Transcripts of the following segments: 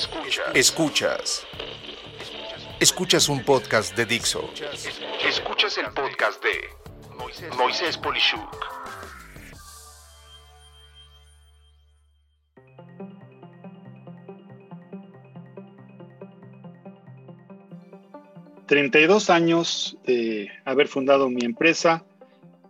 Escuchas. Escuchas. Escuchas un podcast de Dixo. Escuchas el podcast de Moisés Polishuk. ...32 años de haber fundado mi empresa...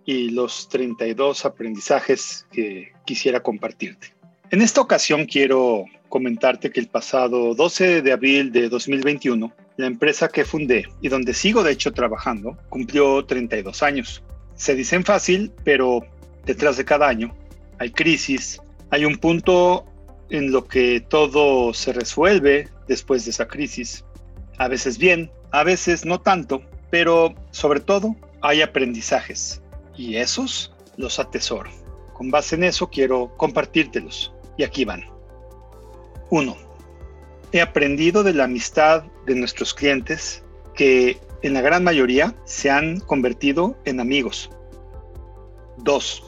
...y los 32 aprendizajes que quisiera compartirte. En esta ocasión quiero comentarte que el pasado 12 de abril de 2021, la empresa que fundé y donde sigo de hecho trabajando cumplió 32 años. Se dicen fácil, pero detrás de cada año hay crisis, hay un punto en lo que todo se resuelve después de esa crisis. A veces bien, a veces no tanto, pero sobre todo hay aprendizajes y esos los atesoro. Con base en eso quiero compartírtelos. Y aquí van. 1. He aprendido de la amistad de nuestros clientes que en la gran mayoría se han convertido en amigos. 2.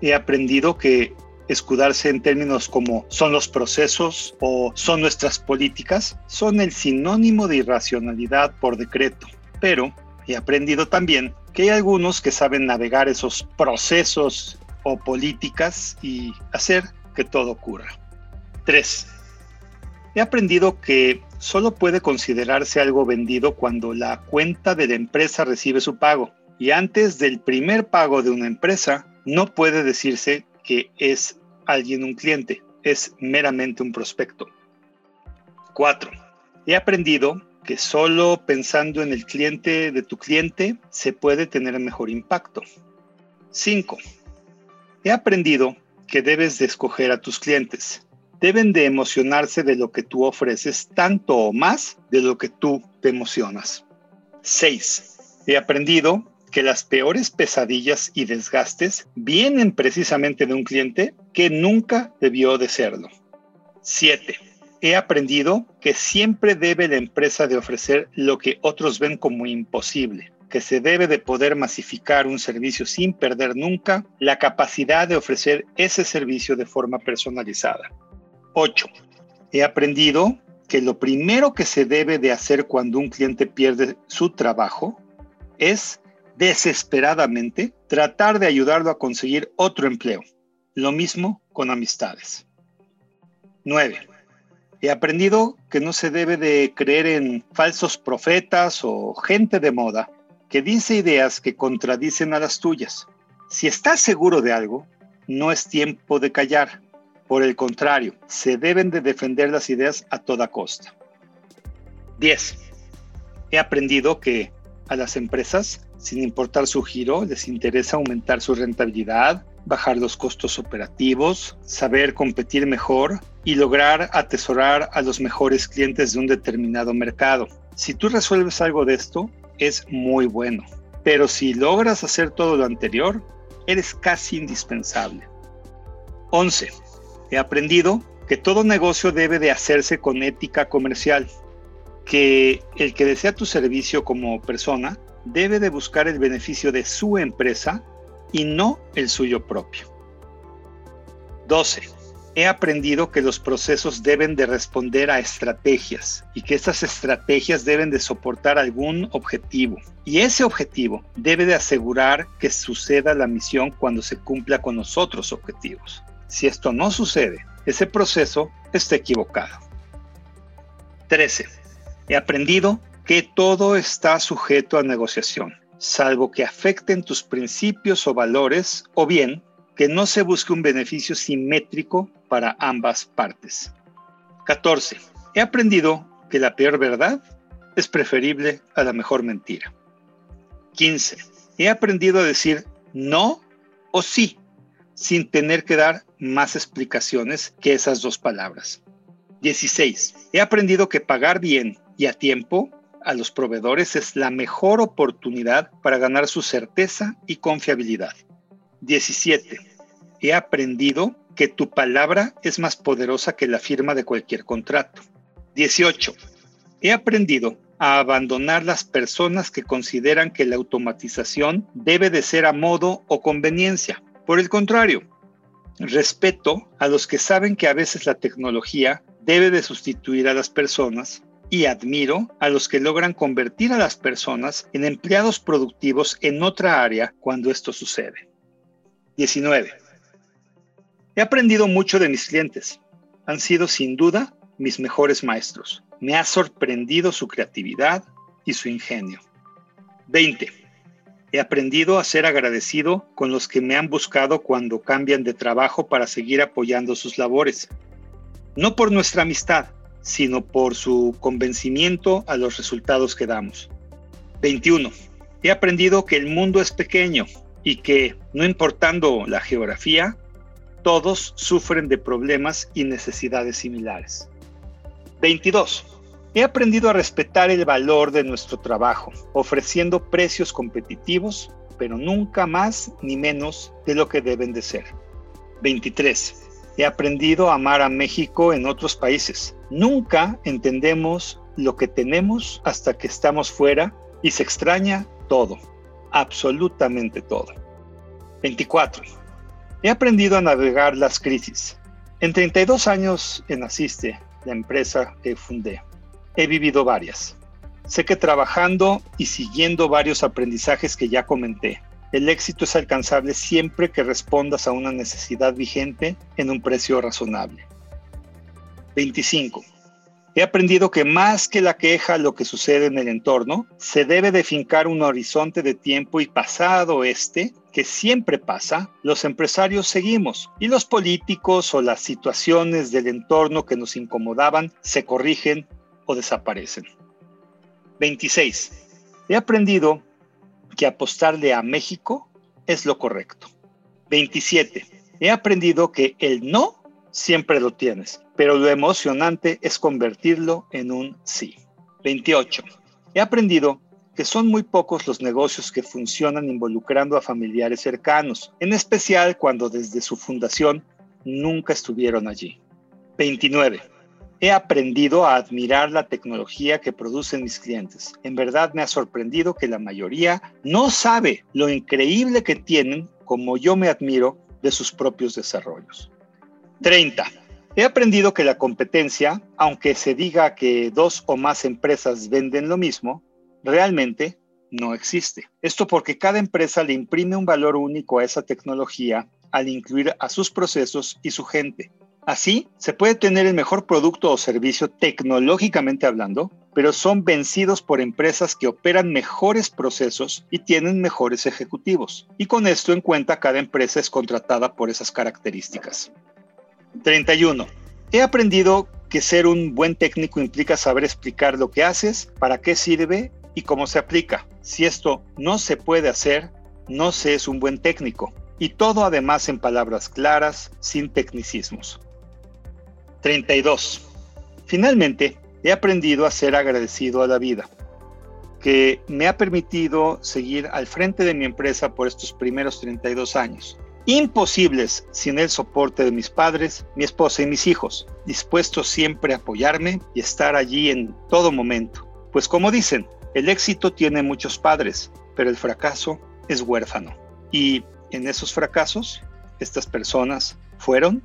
He aprendido que escudarse en términos como son los procesos o son nuestras políticas son el sinónimo de irracionalidad por decreto. Pero he aprendido también que hay algunos que saben navegar esos procesos o políticas y hacer que todo ocurra. 3. He aprendido que solo puede considerarse algo vendido cuando la cuenta de la empresa recibe su pago. Y antes del primer pago de una empresa, no puede decirse que es alguien un cliente, es meramente un prospecto. 4. He aprendido que solo pensando en el cliente de tu cliente se puede tener mejor impacto. 5. He aprendido que debes de escoger a tus clientes. Deben de emocionarse de lo que tú ofreces tanto o más de lo que tú te emocionas. 6. He aprendido que las peores pesadillas y desgastes vienen precisamente de un cliente que nunca debió de serlo. 7. He aprendido que siempre debe la empresa de ofrecer lo que otros ven como imposible que se debe de poder masificar un servicio sin perder nunca la capacidad de ofrecer ese servicio de forma personalizada. 8. He aprendido que lo primero que se debe de hacer cuando un cliente pierde su trabajo es desesperadamente tratar de ayudarlo a conseguir otro empleo. Lo mismo con amistades. 9. He aprendido que no se debe de creer en falsos profetas o gente de moda que dice ideas que contradicen a las tuyas. Si estás seguro de algo, no es tiempo de callar. Por el contrario, se deben de defender las ideas a toda costa. 10. He aprendido que a las empresas, sin importar su giro, les interesa aumentar su rentabilidad, bajar los costos operativos, saber competir mejor y lograr atesorar a los mejores clientes de un determinado mercado. Si tú resuelves algo de esto, es muy bueno. Pero si logras hacer todo lo anterior, eres casi indispensable. 11. He aprendido que todo negocio debe de hacerse con ética comercial, que el que desea tu servicio como persona debe de buscar el beneficio de su empresa y no el suyo propio. 12 he aprendido que los procesos deben de responder a estrategias y que estas estrategias deben de soportar algún objetivo. Y ese objetivo debe de asegurar que suceda la misión cuando se cumpla con los otros objetivos. Si esto no sucede, ese proceso está equivocado. 13. He aprendido que todo está sujeto a negociación, salvo que afecten tus principios o valores o bien que no se busque un beneficio simétrico para ambas partes. 14. He aprendido que la peor verdad es preferible a la mejor mentira. 15. He aprendido a decir no o sí sin tener que dar más explicaciones que esas dos palabras. 16. He aprendido que pagar bien y a tiempo a los proveedores es la mejor oportunidad para ganar su certeza y confiabilidad. 17. He aprendido que tu palabra es más poderosa que la firma de cualquier contrato. 18. He aprendido a abandonar las personas que consideran que la automatización debe de ser a modo o conveniencia. Por el contrario, respeto a los que saben que a veces la tecnología debe de sustituir a las personas y admiro a los que logran convertir a las personas en empleados productivos en otra área cuando esto sucede. 19. He aprendido mucho de mis clientes. Han sido sin duda mis mejores maestros. Me ha sorprendido su creatividad y su ingenio. 20. He aprendido a ser agradecido con los que me han buscado cuando cambian de trabajo para seguir apoyando sus labores. No por nuestra amistad, sino por su convencimiento a los resultados que damos. 21. He aprendido que el mundo es pequeño y que, no importando la geografía, todos sufren de problemas y necesidades similares. 22. He aprendido a respetar el valor de nuestro trabajo, ofreciendo precios competitivos, pero nunca más ni menos de lo que deben de ser. 23. He aprendido a amar a México en otros países. Nunca entendemos lo que tenemos hasta que estamos fuera y se extraña todo, absolutamente todo. 24. He aprendido a navegar las crisis. En 32 años en Asiste, la empresa que fundé, he vivido varias. Sé que trabajando y siguiendo varios aprendizajes que ya comenté, el éxito es alcanzable siempre que respondas a una necesidad vigente en un precio razonable. 25. He aprendido que más que la queja lo que sucede en el entorno, se debe de fincar un horizonte de tiempo y pasado este, que siempre pasa, los empresarios seguimos y los políticos o las situaciones del entorno que nos incomodaban se corrigen o desaparecen. 26. He aprendido que apostarle a México es lo correcto. 27. He aprendido que el no siempre lo tienes, pero lo emocionante es convertirlo en un sí. 28. He aprendido que son muy pocos los negocios que funcionan involucrando a familiares cercanos, en especial cuando desde su fundación nunca estuvieron allí. 29 he aprendido a admirar la tecnología que producen mis clientes. En verdad me ha sorprendido que la mayoría no sabe lo increíble que tienen como yo me admiro de sus propios desarrollos. 30. He aprendido que la competencia, aunque se diga que dos o más empresas venden lo mismo, realmente no existe. Esto porque cada empresa le imprime un valor único a esa tecnología al incluir a sus procesos y su gente. Así, se puede tener el mejor producto o servicio tecnológicamente hablando, pero son vencidos por empresas que operan mejores procesos y tienen mejores ejecutivos. Y con esto en cuenta, cada empresa es contratada por esas características. 31. He aprendido que ser un buen técnico implica saber explicar lo que haces, para qué sirve y cómo se aplica. Si esto no se puede hacer, no se es un buen técnico. Y todo además en palabras claras, sin tecnicismos. 32. Finalmente, he aprendido a ser agradecido a la vida, que me ha permitido seguir al frente de mi empresa por estos primeros 32 años. Imposibles sin el soporte de mis padres, mi esposa y mis hijos, dispuestos siempre a apoyarme y estar allí en todo momento. Pues como dicen, el éxito tiene muchos padres, pero el fracaso es huérfano. Y en esos fracasos, estas personas fueron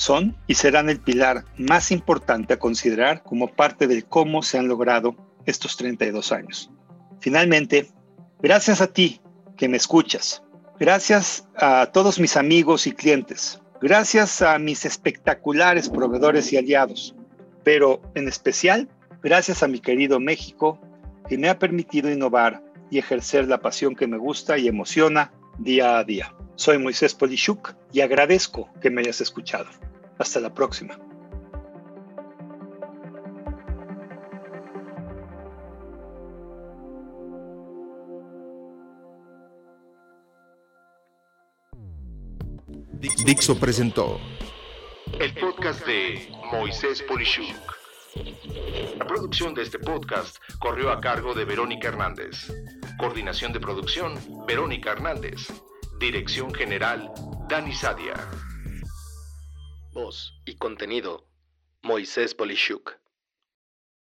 son y serán el pilar más importante a considerar como parte de cómo se han logrado estos 32 años. Finalmente, gracias a ti que me escuchas, gracias a todos mis amigos y clientes, gracias a mis espectaculares proveedores y aliados, pero en especial gracias a mi querido México que me ha permitido innovar y ejercer la pasión que me gusta y emociona día a día. Soy Moisés Polishuk y agradezco que me hayas escuchado. Hasta la próxima. Dixo presentó el podcast de Moisés Polishuk. La producción de este podcast corrió a cargo de Verónica Hernández. Coordinación de producción, Verónica Hernández. Dirección General, Dani Sadia. Voz y contenido, Moisés Polishuk.